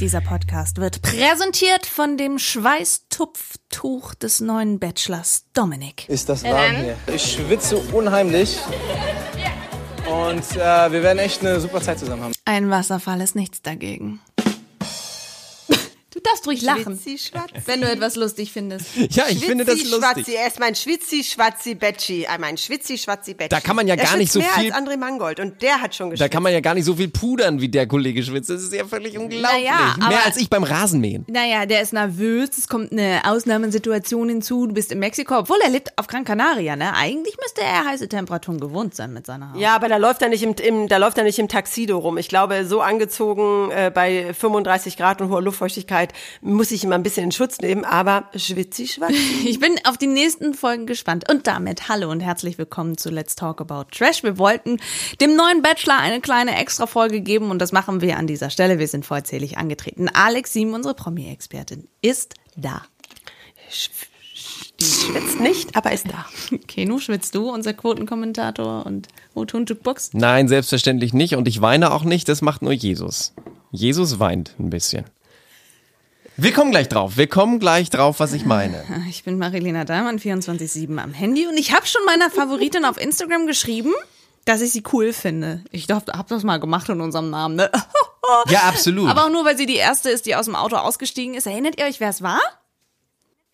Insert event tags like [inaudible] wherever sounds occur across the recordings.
Dieser Podcast wird präsentiert von dem Schweißtupftuch des neuen Bachelors Dominik. Ist das warm hier? Ich schwitze unheimlich. Und äh, wir werden echt eine super Zeit zusammen haben. Ein Wasserfall ist nichts dagegen. Du darfst ruhig lachen, Schwitzi, Schwatzi. wenn du etwas lustig findest. Ja, ich finde das Schwitzi, lustig. Schwatzi. Er ist mein Schwitzi, Schwatzi, Betschi. Äh, mein Schwitzi, Schwatzi, Betschi. Da kann man ja er gar nicht so mehr viel- als André Mangold. Und der hat schon Da geschwitzt. kann man ja gar nicht so viel pudern, wie der Kollege schwitzt. Das ist ja völlig unglaublich. Naja, aber- Mehr als ich beim Rasenmähen. Naja, der ist nervös, es kommt eine Ausnahmesituation hinzu, du bist in Mexiko, obwohl er lebt auf Gran Canaria, ne? Eigentlich müsste er heiße Temperaturen gewohnt sein mit seiner Haut. ja, aber da läuft er nicht im, im, da läuft er nicht im Taxido rum. Ich glaube, so angezogen äh, bei 35 Grad und hoher Luftfeuchtigkeit muss ich immer ein bisschen in Schutz nehmen. Aber Schwitzi, Schwatzi. [laughs] Ich bin auf die nächsten Folgen gespannt. Und damit hallo und herzlich willkommen zu Let's Talk About Trash. Wir wollten dem neuen Bachelor eine kleine Extra-Folge geben und das machen wir an dieser Stelle. Wir sind vollzählig angetreten. Alex Sim, unsere Promi-Expertin, ist da. Die schwitzt nicht, aber ist da. [laughs] Keno, schwitzt du, unser Quotenkommentator und O-Ton Jukebox? Nein, selbstverständlich nicht. Und ich weine auch nicht. Das macht nur Jesus. Jesus weint ein bisschen. Wir kommen gleich drauf. Wir kommen gleich drauf, was ich meine. [laughs] Ich bin Marilena Daimann, 24-7 am Handy und ich habe schon meiner Favoritin auf Instagram geschrieben, dass ich sie cool finde. Ich dachte, hab das mal gemacht in unserem Namen, ne? [laughs] Ja, absolut. Aber auch nur, weil sie die erste ist, die aus dem Auto ausgestiegen ist. Erinnert ihr euch, wer es war?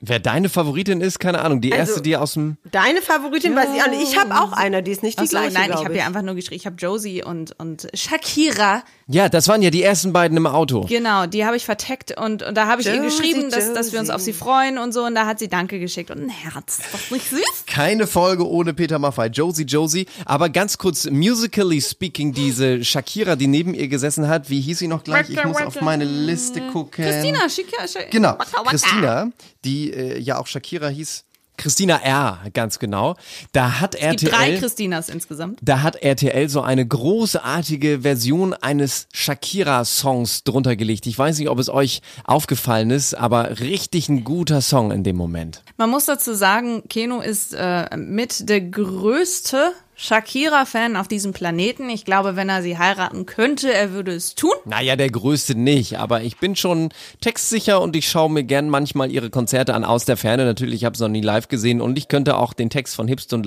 Wer deine Favoritin ist, keine Ahnung. Die erste, die aus dem. Deine Favoritin weiß ich auch nicht. Ich habe auch eine, die ist nicht die Ach so, gleiche, nein, ich habe ja einfach nur geschrieben, ich habe Josie und, und Shakira. Ja, das waren ja die ersten beiden im Auto. Genau, die habe ich verteckt und, und da habe ich ihr Josie, geschrieben, dass, dass wir uns auf sie freuen und so und da hat sie Danke geschickt und ein Herz. Ist das nicht süß? Keine Folge ohne Peter Maffay. Josie, Josie. Aber ganz kurz, musically speaking, diese Shakira, die neben ihr gesessen hat, wie hieß sie noch gleich? Ich muss auf meine Liste gucken. Christina, Shakira. Genau. Christina, die äh, ja auch Shakira hieß. Christina R, ganz genau. Da hat Es gibt drei RTL, Christinas insgesamt. da hat RTL so eine großartige Version eines Shakira-Songs drunter gelegt. Ich weiß nicht, ob es euch aufgefallen ist, aber richtig ein guter Song in dem Moment. Man muss dazu sagen, Keno ist äh, mit der größte Shakira-Fan auf diesem Planeten. Ich glaube, wenn er sie heiraten könnte, er würde es tun. Naja, der größte nicht, aber ich bin schon textsicher und ich schaue mir gern manchmal ihre Konzerte an aus der Ferne. Natürlich, ich habe es noch nie live gesehen und ich könnte auch den Text von Hipst und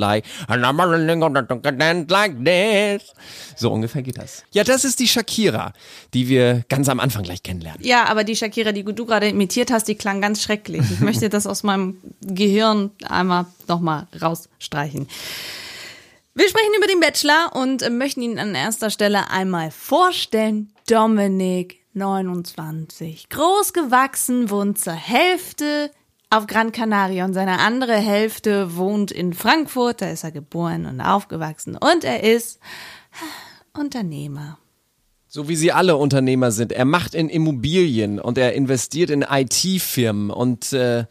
this. So ungefähr geht das. Ja, das ist die Shakira, die wir ganz am Anfang gleich kennenlernen. Ja, aber die Shakira, die du gerade imitiert hast, die klang ganz schrecklich. Ich möchte [laughs] das aus meinem Gehirn einmal nochmal rausstreichen. Wir sprechen über den Bachelor und äh, möchten ihn an erster Stelle einmal vorstellen. Dominik, 29, groß gewachsen, wohnt zur Hälfte auf Gran Canaria und seine andere Hälfte wohnt in Frankfurt. Da ist er geboren und aufgewachsen und er ist Unternehmer. So wie sie alle Unternehmer sind. Er macht in Immobilien und er investiert in IT-Firmen und äh,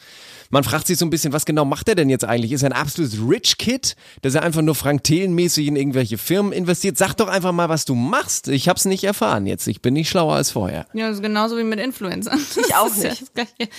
man fragt sich so ein bisschen, was genau macht er denn jetzt eigentlich? Ist er ein absolutes Rich Kid, dass er einfach nur Frank Thelen-mäßig in irgendwelche Firmen investiert? Sag doch einfach mal, was du machst. Ich hab's nicht erfahren jetzt. Ich bin nicht schlauer als vorher. Ja, das ist genauso wie mit Influencern. Ich auch ja nicht.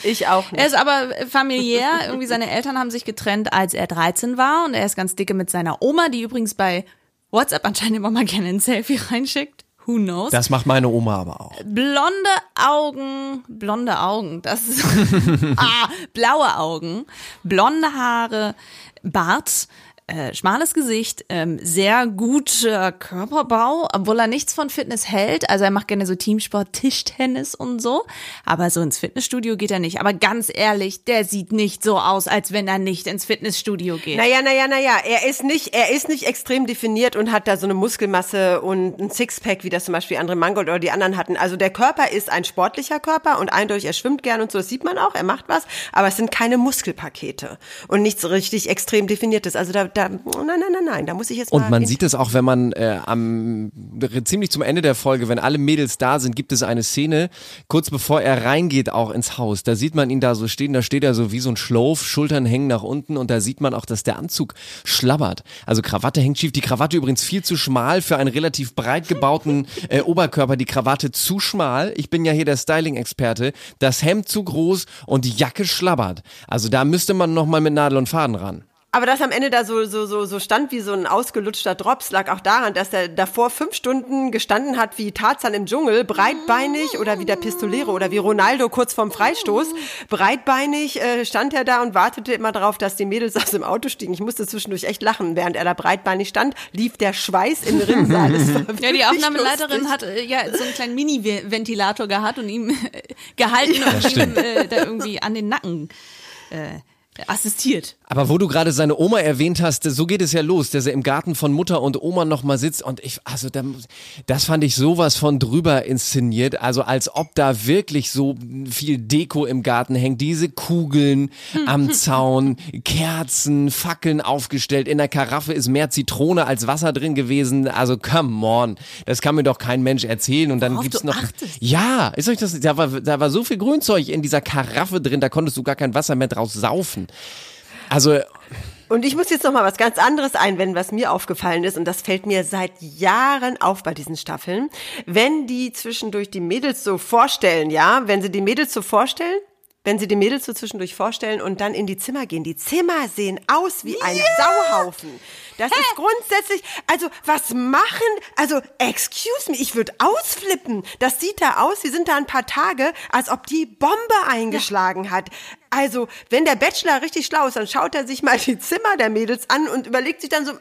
Ich auch nicht. Er ist aber familiär. Irgendwie seine Eltern haben sich getrennt, als er 13 war. Und er ist ganz dicke mit seiner Oma, die übrigens bei WhatsApp anscheinend immer mal gerne ein Selfie reinschickt. Who knows? Das macht meine Oma aber auch. blonde Augen, blonde Augen, das ist, [laughs] ah, blaue Augen, blonde Haare, Bart, äh, schmales Gesicht, ähm, sehr guter Körperbau, obwohl er nichts von Fitness hält. Also er macht gerne so Teamsport, Tischtennis und so. Aber so ins Fitnessstudio geht er nicht. Aber ganz ehrlich, der sieht nicht so aus, als wenn er nicht ins Fitnessstudio geht. Naja, naja, naja, er ist nicht, er ist nicht extrem definiert und hat da so eine Muskelmasse und ein Sixpack, wie das zum Beispiel andere Mangold oder die anderen hatten. Also der Körper ist ein sportlicher Körper und eindeutig, er schwimmt gern und so, das sieht man auch, er macht was, aber es sind keine Muskelpakete und nichts richtig extrem definiertes. Also da, da, nein, nein, nein, nein, da muss ich jetzt Und man sieht es auch, wenn man äh, am ziemlich zum Ende der Folge, wenn alle Mädels da sind, gibt es eine Szene, kurz bevor er reingeht auch ins Haus. Da sieht man ihn da so stehen, da steht er so wie so ein Schlauff, Schultern hängen nach unten und da sieht man auch, dass der Anzug schlabbert. Also Krawatte hängt schief. Die Krawatte übrigens viel zu schmal für einen relativ breit gebauten [laughs] äh, Oberkörper. Die Krawatte zu schmal. Ich bin ja hier der Styling-Experte. Das Hemd zu groß und die Jacke schlabbert. Also da müsste man noch mal mit Nadel und Faden ran. Aber dass am Ende da so, so, so, so stand wie so ein ausgelutschter Drops, lag auch daran, dass er davor fünf Stunden gestanden hat wie Tarzan im Dschungel, breitbeinig oder wie der Pistolero oder wie Ronaldo kurz vorm Freistoß. Breitbeinig äh, stand er da und wartete immer darauf, dass die Mädels aus dem Auto stiegen. Ich musste zwischendurch echt lachen. Während er da breitbeinig stand, lief der Schweiß im Rinnsal. Das war Ja, die Aufnahmeleiterin hat äh, ja so einen kleinen Mini-Ventilator gehabt und ihm äh, gehalten und ihm äh, da irgendwie an den Nacken äh, assistiert. Aber wo du gerade seine Oma erwähnt hast, so geht es ja los, dass er im Garten von Mutter und Oma nochmal sitzt und ich, also da, das fand ich sowas von drüber inszeniert, also als ob da wirklich so viel Deko im Garten hängt, diese Kugeln am [laughs] Zaun, Kerzen, Fackeln aufgestellt, in der Karaffe ist mehr Zitrone als Wasser drin gewesen, also come on, das kann mir doch kein Mensch erzählen und dann Worauf gibt's noch, achtest. ja, ist euch das, da war, da war so viel Grünzeug in dieser Karaffe drin, da konntest du gar kein Wasser mehr draus saufen. Also, Und ich muss jetzt noch mal was ganz anderes einwenden, was mir aufgefallen ist. Und das fällt mir seit Jahren auf bei diesen Staffeln. Wenn die zwischendurch die Mädels so vorstellen, ja, wenn sie die Mädels so vorstellen, wenn sie die Mädels so zwischendurch vorstellen und dann in die Zimmer gehen. Die Zimmer sehen aus wie ein Sauhaufen. Das ist grundsätzlich, also was machen, also excuse me, ich würde ausflippen. Das sieht da aus, wir sind da ein paar Tage, als ob die Bombe eingeschlagen hat. Also, wenn der Bachelor richtig schlau ist, dann schaut er sich mal die Zimmer der Mädels an und überlegt sich dann so, mm,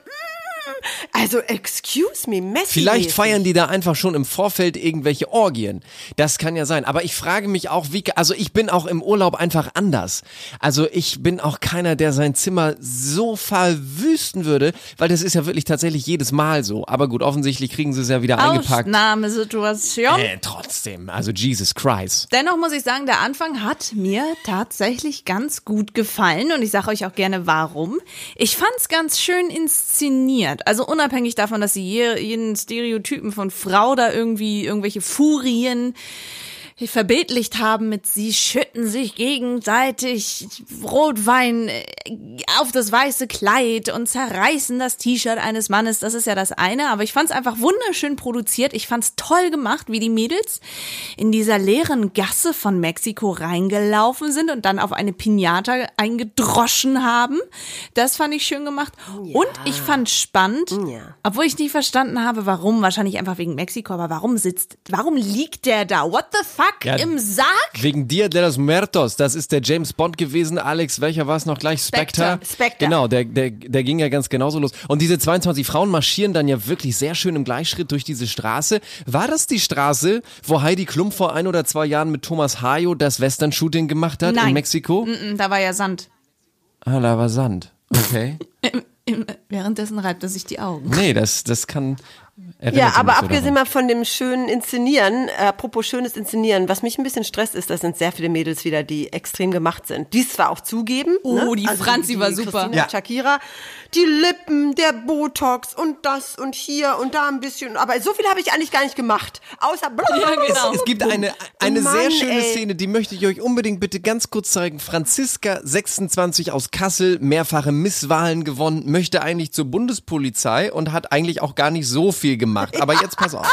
also excuse me, Messi. Vielleicht feiern die da einfach schon im Vorfeld irgendwelche Orgien. Das kann ja sein. Aber ich frage mich auch, wie, also ich bin auch im Urlaub einfach anders. Also ich bin auch keiner, der sein Zimmer so verwüsten würde, weil das ist ja wirklich tatsächlich jedes Mal so. Aber gut, offensichtlich kriegen sie es ja wieder eingepackt. Ausnahmesituation. Äh, trotzdem, also Jesus Christ. Dennoch muss ich sagen, der Anfang hat mir tatsächlich ganz gut gefallen und ich sage euch auch gerne warum. Ich fand's ganz schön inszeniert. Also unabhängig davon, dass sie je- jeden Stereotypen von Frau da irgendwie irgendwelche Furien verbildlicht haben mit sie schütten sich gegenseitig Rotwein äh, auf das weiße Kleid und zerreißen das T-Shirt eines Mannes. Das ist ja das eine, aber ich fand es einfach wunderschön produziert. Ich fand es toll gemacht, wie die Mädels in dieser leeren Gasse von Mexiko reingelaufen sind und dann auf eine Pinata eingedroschen haben. Das fand ich schön gemacht. Und ich fand spannend, Ja. obwohl ich nicht verstanden habe, warum, wahrscheinlich einfach wegen Mexiko, aber warum sitzt, warum liegt der da? What the fuck? Ja, Im Sarg? Wegen Dia de los Muertos, das ist der James Bond gewesen. Alex, welcher war es noch gleich? Spectre. Spectre. Spectre. Genau, der, der, der ging ja ganz genauso los. Und diese 22 Frauen marschieren dann ja wirklich sehr schön im Gleichschritt durch diese Straße. War das die Straße, wo Heidi Klum vor ein oder zwei Jahren mit Thomas Hayo das Western-Shooting gemacht hat Nein. in Mexiko? Mm, Da war ja Sand. Ah, da war Sand. Okay. [laughs] Währenddessen reibt er sich die Augen. Nee, das, das kann. Erinnert Ja, aber abgesehen mal von dem schönen Inszenieren, äh, apropos schönes Inszenieren, was mich ein bisschen stresst, ist, das sind sehr viele Mädels wieder, die extrem gemacht sind. Die es zwar auch zugeben. Oh, ne? die Franzi war super. Christina Ja. Shakira, die Lippen, der Botox und das und hier und da ein bisschen. Aber so viel habe ich eigentlich gar nicht gemacht. Außer Ja, genau. Es gibt eine, eine Mann, sehr schöne ey. Szene, die möchte ich euch unbedingt bitte ganz kurz zeigen. Franziska, 26 aus Kassel, mehrfache Misswahlen gewonnen, möchte eigentlich zur Bundespolizei und hat eigentlich auch gar nicht so viel gemacht. Aber jetzt pass auf.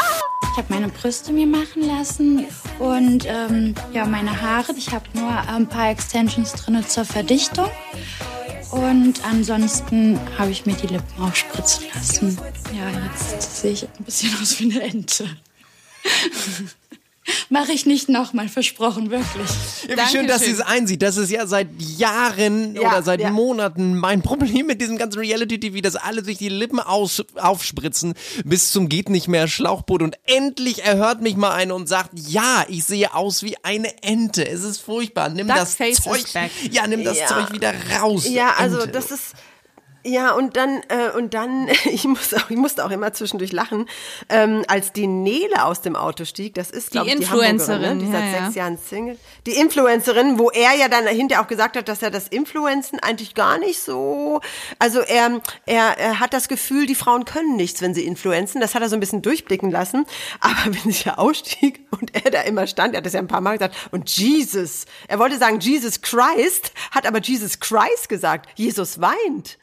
Ich habe meine Brüste mir machen lassen und ähm, ja, meine Haare. Ich habe nur ein paar Extensions drin zur Verdichtung. Und ansonsten habe ich mir die Lippen aufspritzen lassen. Ja, jetzt sehe ich ein bisschen aus wie eine Ente. [laughs] Mache ich nicht nochmal, versprochen, wirklich. Ja, wie schön, dass sie es einsieht. Das ist ja seit Jahren Ja, oder seit ja. Monaten mein Problem mit diesem ganzen Reality-TV, dass alle sich die Lippen aus, aufspritzen bis zum geht nicht mehr Schlauchboot und endlich erhört mich mal eine und sagt, ja, ich sehe aus wie eine Ente. Es ist furchtbar. Nimm das Duckface Zeug. Ja, nimm das Ja. Zeug wieder raus. Ja, also Ente. das ist. Ja, und dann, äh, und dann, [laughs] ich, muss auch, ich musste auch immer zwischendurch lachen, ähm, als die Nele aus dem Auto stieg, das ist, glaube ich, die Influencerin, Hamburgerin, ne? die seit ja, ja. sechs Jahren Single. Die Influencerin, wo er ja dann hinterher auch gesagt hat, dass er das Influenzen eigentlich gar nicht so, also er, er, er hat das Gefühl, die Frauen können nichts, wenn sie influenzen, das hat er so ein bisschen durchblicken lassen, aber [laughs] wenn sie ja ausstieg und er da immer stand, er hat das ja ein paar Mal gesagt, und Jesus, er wollte sagen Jesus Christ, hat aber Jesus Christ gesagt, Jesus weint.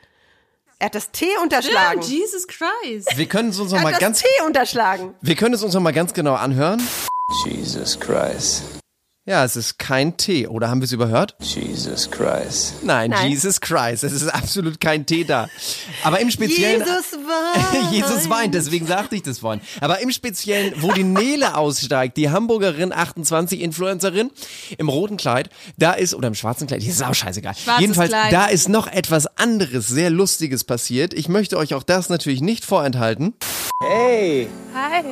Er hat das T unterschlagen. Jesus Christ. Wir können es uns noch er mal hat ganz, das T unterschlagen. wir können es uns noch mal ganz genau anhören. Jesus Christ. Ja, es ist kein T. Oder haben wir es überhört? Jesus Christ. Nein, Nein. Jesus Christ. Es ist absolut kein T da. Aber im Speziellen. Jesus weint. [laughs] Jesus weint, deswegen sagte ich das vorhin. Aber im Speziellen, wo die Nele [laughs] aussteigt, die Hamburgerin, 28 Influencerin, im roten Kleid, da ist, oder im schwarzen Kleid, ist auch scheißegal. Schwarzes Jedenfalls, Kleid. da ist noch etwas anderes, sehr Lustiges passiert. Ich möchte euch auch das natürlich nicht vorenthalten. Hey. Hi,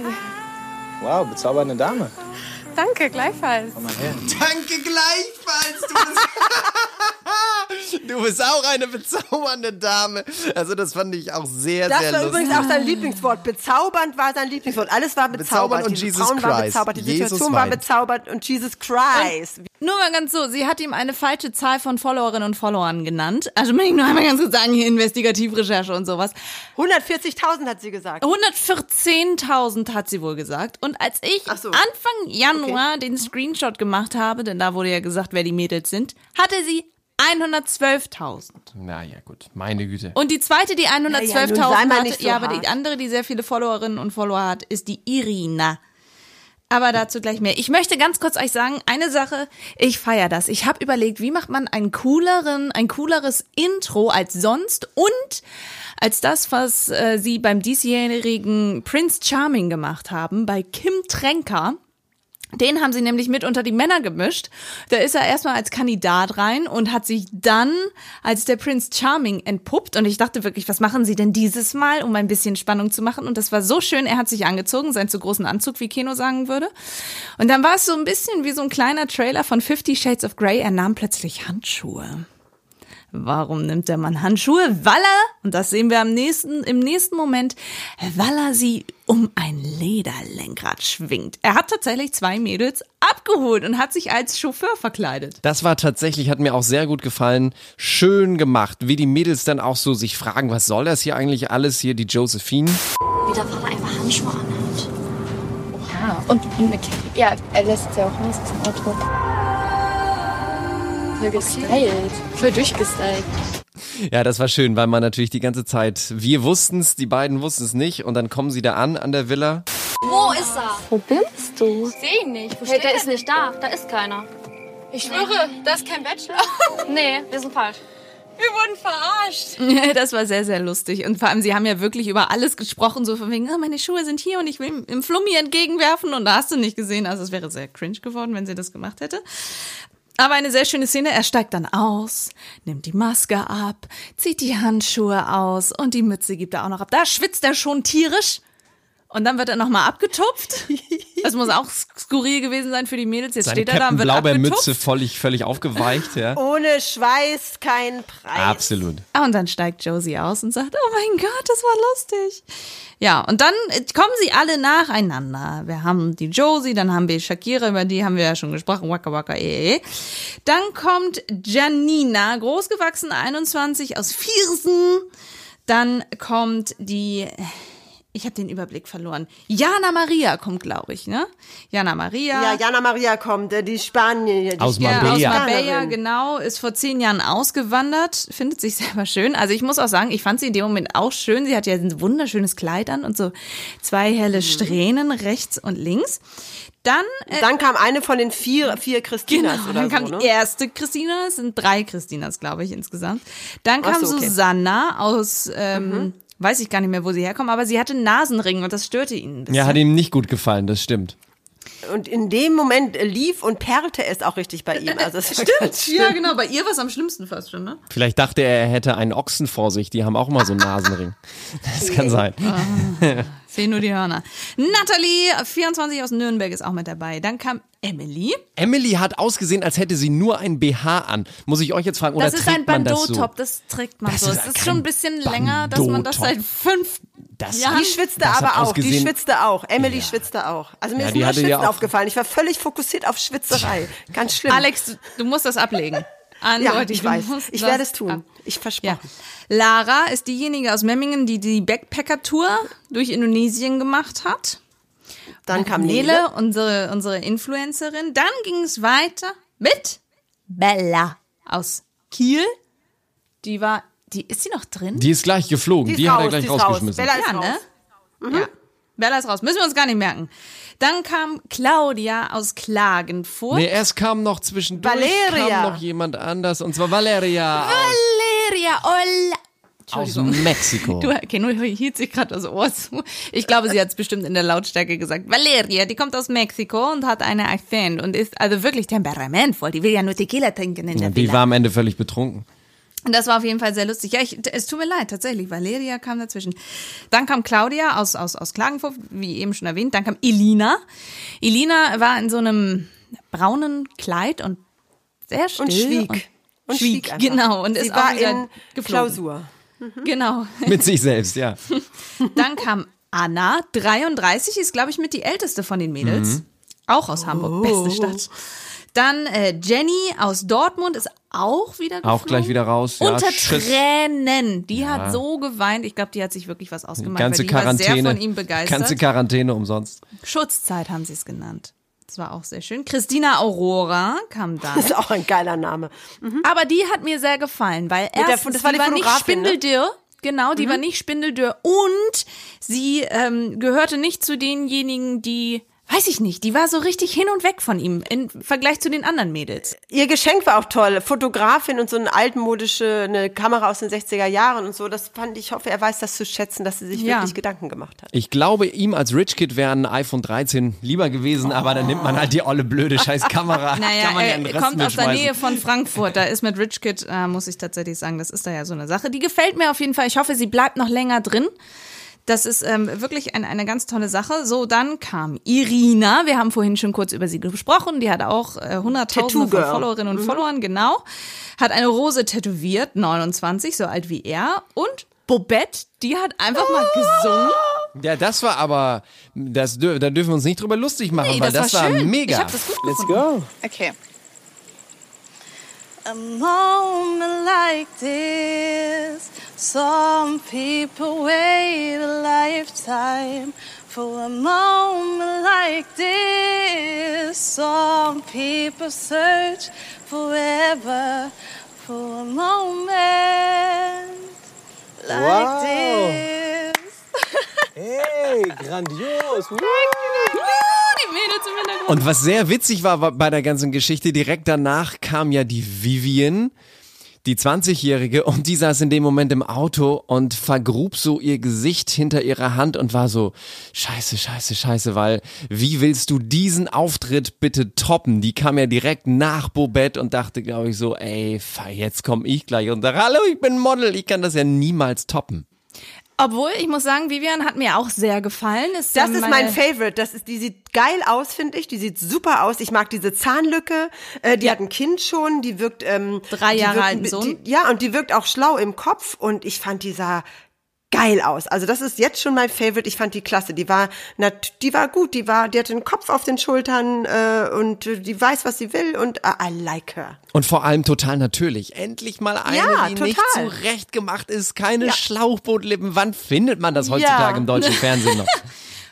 Wow, bezaubernde Dame. Danke, gleichfalls. Komm mal her. Danke gleichfalls. Du bist, [laughs] du bist auch eine bezaubernde Dame. Also das fand ich auch sehr, Das sehr war lustig. übrigens auch sein Lieblingswort. Bezaubernd war sein Lieblingswort. Alles war bezaubert. Bezaubernd und Diese Jesus Frauen waren Christ. bezaubert, die Jesus Situation war weint. bezaubert und Jesus Christ. Nur mal ganz so, sie hat ihm eine falsche Zahl von Followerinnen und Followern genannt. Also möchte ich nur einmal ganz kurz sagen, hier Investigativrecherche und sowas. 140.000 hat sie gesagt. 114.000 hat sie wohl gesagt. Und als ich so. Anfang Januar den Screenshot gemacht habe, denn da wurde ja gesagt, wer die Mädels sind, hatte sie 112.000. Na ja, gut. Meine Güte. Und die zweite, die Ja, ja, nun sei 112.000 mal hatte, nicht so ja, aber die andere, die sehr viele Followerinnen und Follower hat, ist die Irina. Aber dazu gleich mehr. Ich möchte ganz kurz euch sagen, eine Sache, ich feiere das. Ich habe überlegt, wie macht man einen cooleren, ein cooleres Intro als sonst und als das, was äh, sie beim diesjährigen Prince Charming gemacht haben, bei Kim Tränker. Den haben sie nämlich mit unter die Männer gemischt. Da ist er erstmal als Kandidat rein und hat sich dann als der Prince Charming entpuppt. Und ich dachte wirklich, was machen sie denn dieses Mal, um ein bisschen Spannung zu machen? Und das war so schön. Er hat sich angezogen, seinen zu großen Anzug, wie Keno sagen würde. Und dann war es so ein bisschen wie so ein kleiner Trailer von Fifty Shades of Grey. Er nahm plötzlich Handschuhe. Warum nimmt der Mann Handschuhe? Weil er, und das sehen wir am nächsten, im nächsten Moment, weil er sie um ein Lederlenkrad schwingt. Er hat tatsächlich zwei Mädels abgeholt und hat sich als Chauffeur verkleidet. Das war tatsächlich, hat mir auch sehr gut gefallen. Schön gemacht, wie die Mädels dann auch so sich fragen, was soll das hier eigentlich alles hier, die Josephine? Wie der Vater einfach Handschuhe anhat. Ja, und, und mit, ja, er lässt ja auch raus aus dem Auto. Voll gestylt, voll durchgestylt. Ja, das war schön, weil man natürlich die ganze Zeit, wir wussten es, die beiden wussten es nicht und dann kommen sie da an, an der Villa. Wo ist er? Wo bist du? Seh ihn nicht. Wo Hey, steht der er? ist nicht da. Da ist keiner. Ich schwöre, das ist kein Bachelor. [laughs] Nee, wir sind falsch. Wir wurden verarscht. [laughs] Das war sehr, sehr lustig. Und vor allem, sie haben ja wirklich über alles gesprochen, so von wegen, oh, meine Schuhe sind hier und ich will im Flummi entgegenwerfen. Und da hast du nicht gesehen. Also es wäre sehr cringe geworden, wenn sie das gemacht hätte. Aber eine sehr schöne Szene. Er steigt dann aus, nimmt die Maske ab, zieht die Handschuhe aus und die Mütze gibt er auch noch ab. Da schwitzt er schon tierisch. Und dann wird er nochmal abgetupft. [laughs] Das muss auch skurril gewesen sein für die Mädels. Jetzt Seine steht er da und wird Blaubeermütze abgetupft. völlig, völlig aufgeweicht, ja. Ohne Schweiß kein Preis. Absolut. Ah, Und dann steigt Josie aus und sagt, oh mein Gott, das war lustig. Ja, und dann äh, kommen sie alle nacheinander. Wir haben die Josie, dann haben wir Shakira, über die haben wir ja schon gesprochen, waka waka eh. eh. Dann kommt Janina, großgewachsen, 21, aus Viersen. Dann kommt die, ich habe den Überblick verloren. Jana Maria kommt, glaube ich, ne? Jana Maria. Ja, Jana Maria kommt, äh, die Spanier. Die Aus Ja, Marbella. aus Marbella, genau, ist vor zehn Jahren ausgewandert, findet sich selber schön. Also ich muss auch sagen, ich fand sie in dem Moment auch schön. Sie hat ja ein wunderschönes Kleid an und so zwei helle Strähnen rechts und links. Dann, äh, Dann kam eine von den vier, vier Christinas genau, oder dann so, kam ne? die erste Christina, es sind drei Christinas, glaube ich, insgesamt. Dann kam so, okay. Mhm. Susanna aus, ähm, weiß ich gar nicht mehr, wo sie herkommt, aber sie hatte einen Nasenring und das störte ihn ein bisschen. Ja, hat ihm nicht gut gefallen, das stimmt. Und in dem Moment lief und perlte es auch richtig bei ihm. Also ganz schlimm. ja, genau, bei ihr war es am schlimmsten fast schon, ne? Vielleicht dachte er, er hätte einen Ochsen vor sich. Die haben auch immer so einen Nasenring. [laughs] Das kann sein. Sehen nur die Hörner. Natalie, 24 aus Nürnberg, ist auch mit dabei. Dann kam Emily. Emily hat ausgesehen, als hätte sie nur ein BH an. Muss ich euch jetzt fragen, oder Das ist ein trägt man das so? Bandeau-Top, das trägt man Das so. ist Es ist schon ein bisschen länger, dass man das seit fünf Das Jahren... Die schwitzte Das aber auch, die schwitzte auch. Emily schwitzte auch. Also mir Ja, ist nur das ja Schwitzen auch- aufgefallen. Ich war völlig fokussiert auf Schwitzerei. Ganz schlimm. Alex, du, du musst das ablegen. Ja, ich weiß. Ich werde es tun. ab- Ich Ja. versprochen. Lara ist diejenige aus Memmingen, die die Backpacker-Tour durch Indonesien gemacht hat. Dann kam Nele, Nele. unsere, unsere Influencerin. Dann ging es weiter mit Bella aus Kiel. Die war, die ist sie noch drin? Die ist gleich geflogen. Die Die, ist hat er raus, gleich ist raus. rausgeschmissen. Bella ist ja, raus. ne? Ja. Bella ist raus. Müssen wir uns gar nicht merken. Dann kam Claudia aus Klagenfurt. Nee, erst kam noch zwischendurch Valeria. kam noch jemand anders und zwar Valeria Valeria Olla. aus, Mexiko. Du, Keno hielt sich gerade das Ohr zu. Ich glaube, sie hat es bestimmt in der Lautstärke gesagt. Valeria, die kommt aus Mexiko und hat eine Akzent und ist also wirklich temperamentvoll. Die will ja nur Tequila trinken in der Ja, die Villa. war am Ende völlig betrunken. Und das war auf jeden Fall sehr lustig. Ja, ich, es tut mir leid, tatsächlich. Valeria kam dazwischen. Dann kam Claudia aus, aus, aus Klagenfurt, wie eben schon erwähnt. Dann kam Elina. Elina war in so einem braunen Kleid und sehr still. Und schwieg. Und, Und schwieg, schwieg genau. Und Sie ist war auch wieder in geflogen. Klausur. Genau. [laughs] Mit sich selbst, ja. [laughs] Dann kam Anna, 33, ist, glaube ich, mit die älteste von den Mädels. Auch aus Hamburg, beste Stadt. Dann äh, Jenny aus Dortmund ist auch wieder geflogen. Auch gleich wieder raus. Ja, Unter tschüss. Tränen. Die hat so geweint. Ich glaube, die hat sich wirklich was ausgemacht, Ganze weil die war Quarantäne. sehr von ihm begeistert. Ganze Quarantäne umsonst. Schutzzeit haben sie es genannt. Das war auch sehr schön. Christina Aurora kam dann. Das ist auch ein geiler Name. Aber die hat mir sehr gefallen, weil der- erstens, das war die die war nicht ne? spindeldürr. Genau, die war nicht spindeldürr. Und sie ähm, gehörte nicht zu denjenigen, die, weiß ich nicht, die war so richtig hin und weg von ihm im Vergleich zu den anderen Mädels. Ihr Geschenk war auch toll. Fotografin und so eine altmodische eine Kamera aus den 60er Jahren und so. Das fand ich, ich hoffe, er weiß das zu schätzen, dass sie sich Ja. wirklich Gedanken gemacht hat. Ich glaube, ihm als Rich Kid wäre ein iPhone 13 lieber gewesen, aber dann nimmt man halt die olle blöde [laughs] scheiß Kamera. Naja, Kann man ja er den Rest kommt aus der. Nähe von Frankfurt. Da ist mit Rich Kid, äh, muss ich tatsächlich sagen, das ist da ja so eine Sache. Die gefällt mir auf jeden Fall. Ich hoffe, sie bleibt noch länger drin. Das ist ähm, wirklich ein, eine ganz tolle Sache. So, dann kam Irina. Wir haben vorhin schon kurz über sie gesprochen. Die hat auch äh, hunderttausende von. Followerinnen und Followern, genau. Hat eine Rose tätowiert, 29, so alt wie er. Und Bobette, die hat einfach mal gesungen. Ja, das war aber, das, da dürfen wir uns nicht drüber lustig machen, Nee, weil das, das, war schön. mega. Ich hab das gut Let's gefunden. go. Okay. A moment like this, some people wait a lifetime for a moment like this. Some people search forever for a moment like Wow. this. Hey, grandios. [laughs] Und was sehr witzig war bei der ganzen Geschichte, direkt danach kam ja die Vivian, die 20-Jährige, und die saß in dem Moment im Auto und vergrub so ihr Gesicht hinter ihrer Hand und war so, scheiße, scheiße, scheiße, weil wie willst du diesen Auftritt bitte toppen? Die kam ja direkt nach Bobette und dachte, glaube ich, so, ey, jetzt komm ich gleich und sag, hallo, ich bin Model, ich kann das ja niemals toppen. Obwohl, ich muss sagen, Vivian hat mir auch sehr gefallen. Ist Das ist mein Favorite. Das ist, die sieht geil aus, finde ich. Die sieht super aus. Ich mag diese Zahnlücke. Äh, die hat ein Kind schon. Die wirkt ähm, Drei Jahre. Die, ja, und die wirkt auch schlau im Kopf. Und ich fand die sah geil aus. Also das ist jetzt schon mein Favorite. Ich fand die klasse. Die war, nat die war gut. Die war, die hat den Kopf auf den Schultern äh, und die weiß, was sie will. Und uh, I like her. Und vor allem total natürlich. Endlich mal eine, Ja, die total. nicht zurecht gemacht ist. Keine Ja. Schlauchbootlippen. Wann findet man das heutzutage Ja. im deutschen [laughs] Fernsehen noch? [laughs]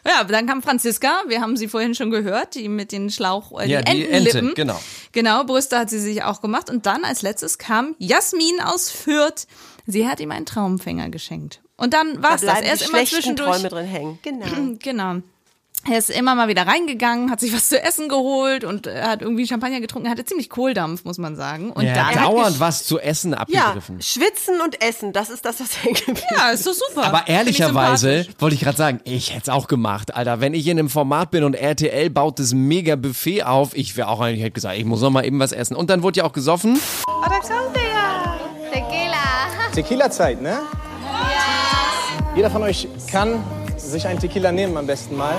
Ja, dann kam Franziska, wir haben sie vorhin schon gehört, die mit den Schlauch, äh, Ja, die die Entenlippen. Ente, genau. Genau, Brüste hat sie sich auch gemacht. Und dann als letztes kam Jasmin aus Fürth. Sie hat ihm einen Traumfänger geschenkt. Und dann war's da das. Er ist immer zwischendurch. Träume drin hängen. Genau. [clears throat] Genau. Er ist immer mal wieder reingegangen, hat sich was zu essen geholt und äh, hat irgendwie Champagner getrunken. Er hatte ziemlich Kohldampf, muss man sagen. Und Ja, dann dauernd was zu essen Ja, abgegriffen. schwitzen und essen, das ist das, was hängen geblieben Ja, ist doch super. Aber ehrlicherweise wollte ich gerade sagen, ich hätte es auch gemacht, Alter. Wenn ich in einem Format bin und RTL baut das mega Buffet auf, ich wäre auch eigentlich hätte gesagt, ich muss noch mal eben was essen. Und dann wurde ja auch gesoffen. Tequila. Tequila-Zeit, ne? Jeder von euch kann sich einen Tequila nehmen am besten mal.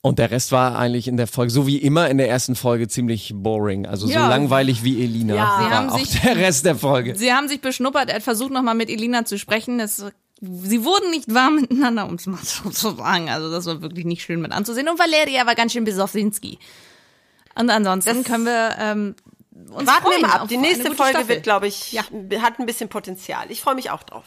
Und der Rest war eigentlich in der Folge, so wie immer in der ersten Folge, ziemlich boring. Also so Ja. langweilig wie Elina Ja. Sie war haben auch sich- der Rest der Folge. Sie haben sich beschnuppert, er hat versucht nochmal mit Elina zu sprechen. Es, sie wurden nicht warm miteinander, um es mal so zu sagen. Also das war wirklich nicht schön mit anzusehen. Und Valeria war ganz schön Besowsinski. Und ansonsten können wir ähm, uns Warten freuen wir mal ab. Die nächste Folge Staffel. wird, glaube ich, Ja. hat ein bisschen Potenzial. Ich freue mich auch drauf.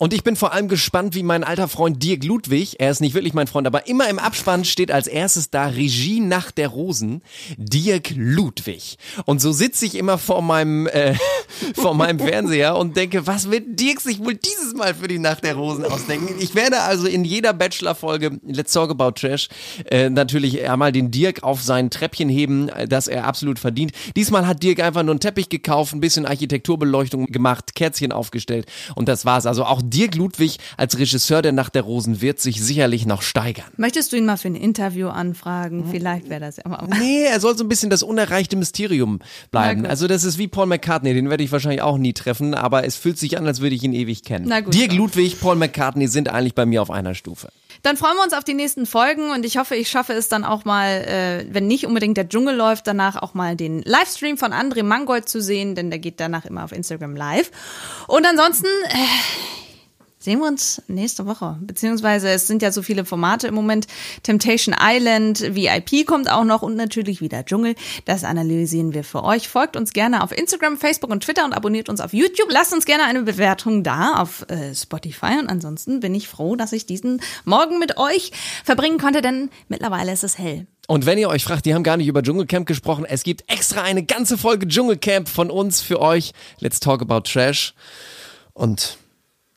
Und ich bin vor allem gespannt, wie mein alter Freund Dirk Ludwig, er ist nicht wirklich mein Freund, aber immer im Abspann steht als erstes da Regie Nacht der Rosen, Dirk Ludwig. Und so sitze ich immer vor meinem, äh, [laughs] vor meinem Fernseher und denke, was wird Dirk sich wohl dieses Mal für die Nacht der Rosen ausdenken? Ich werde also in jeder Bachelor-Folge Let's Talk About Trash äh, natürlich einmal den Dirk auf sein Treppchen heben, äh, das er absolut verdient. Diesmal hat Dirk einfach nur einen Teppich gekauft, ein bisschen Architekturbeleuchtung gemacht, Kerzchen aufgestellt und das war's. Also auch Dirk Ludwig als Regisseur der Nacht der Rosen wird sich sicherlich noch steigern. Möchtest du ihn mal für ein Interview anfragen? Vielleicht wäre das ja mal. Nee, er soll so ein bisschen das unerreichte Mysterium bleiben. Also das ist wie Paul McCartney, den werde ich wahrscheinlich auch nie treffen, aber es fühlt sich an, als würde ich ihn ewig kennen. Na gut, Dirk ja. Ludwig, Paul McCartney sind eigentlich bei mir auf einer Stufe. Dann freuen wir uns auf die nächsten Folgen und ich hoffe, ich schaffe es dann auch mal, äh, wenn nicht unbedingt der Dschungel läuft, danach auch mal den Livestream von André Mangold zu sehen, denn der geht danach immer auf Instagram live. Und ansonsten äh, sehen wir uns nächste Woche. Beziehungsweise es sind ja so viele Formate im Moment. Temptation Island, VIP kommt auch noch und natürlich wieder Dschungel. Das analysieren wir für euch. Folgt uns gerne auf Instagram, Facebook und Twitter und abonniert uns auf YouTube. Lasst uns gerne eine Bewertung da auf äh, Spotify. Und ansonsten bin ich froh, dass ich diesen Morgen mit euch verbringen konnte, denn mittlerweile ist es hell. Und wenn ihr euch fragt, die haben gar nicht über Dschungelcamp gesprochen, es gibt extra eine ganze Folge Dschungelcamp von uns für euch. Let's talk about Trash. Und